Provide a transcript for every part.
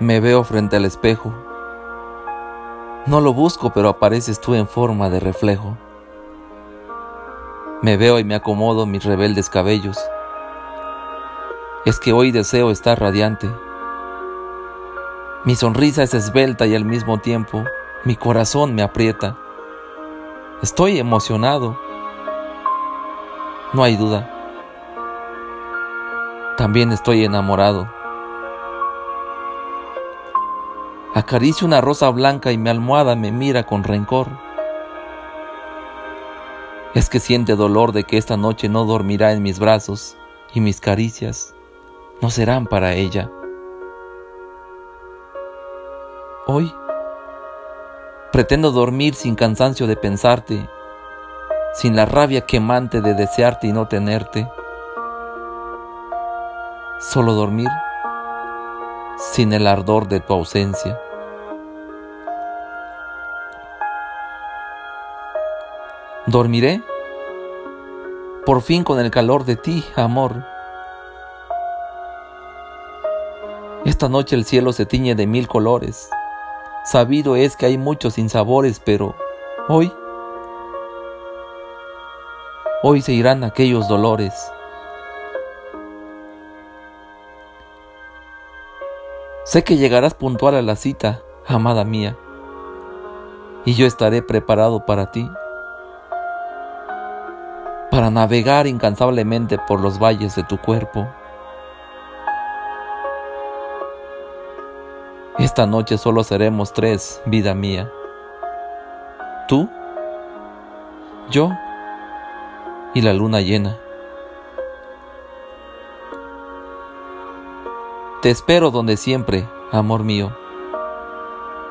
Me veo frente al espejo. No lo busco, pero apareces tú en forma de reflejo. Me veo y me acomodo mis rebeldes cabellos. Es que hoy deseo estar radiante. Mi sonrisa es esbelta y al mismo tiempo mi corazón me aprieta. Estoy emocionado. No hay duda. También estoy enamorado. Acaricio una rosa blanca y mi almohada me mira con rencor. Es que siente dolor de que esta noche no dormirá en mis brazos y mis caricias no serán para ella. Hoy pretendo dormir sin cansancio de pensarte, sin la rabia quemante de desearte y no tenerte. Solo dormir sin el ardor de tu ausencia. Dormiré por fin con el calor de ti, amor. Esta noche el cielo se tiñe de mil colores. Sabido es que hay muchos sinsabores, pero hoy, hoy se irán aquellos dolores. Sé que llegarás puntual a la cita, amada mía, y yo estaré preparado para ti, para navegar incansablemente por los valles de tu cuerpo. Esta noche solo seremos tres, vida mía. Tú, yo y la luna llena. Te espero donde siempre, amor mío.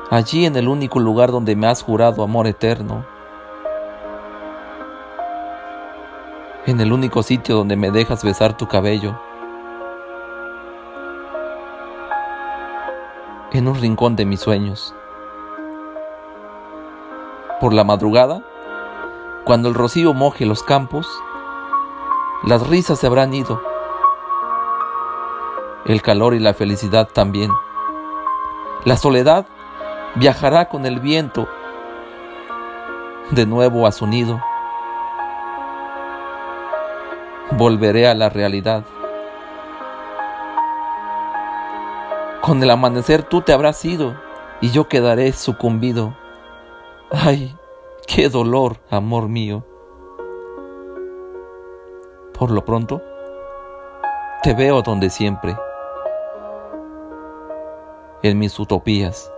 Allí en el único lugar donde me has jurado amor eterno. En el único sitio donde me dejas besar tu cabello. En un rincón de mis sueños. Por la madrugada, cuando el rocío moje los campos, las risas se habrán ido el calor y la felicidad también. La soledad viajará con el viento de nuevo a su nido. Volveré a la realidad. Con el amanecer tú te habrás ido y yo quedaré sucumbido. Ay, qué dolor, amor mío. Por lo pronto, te veo donde siempre en mis utopías.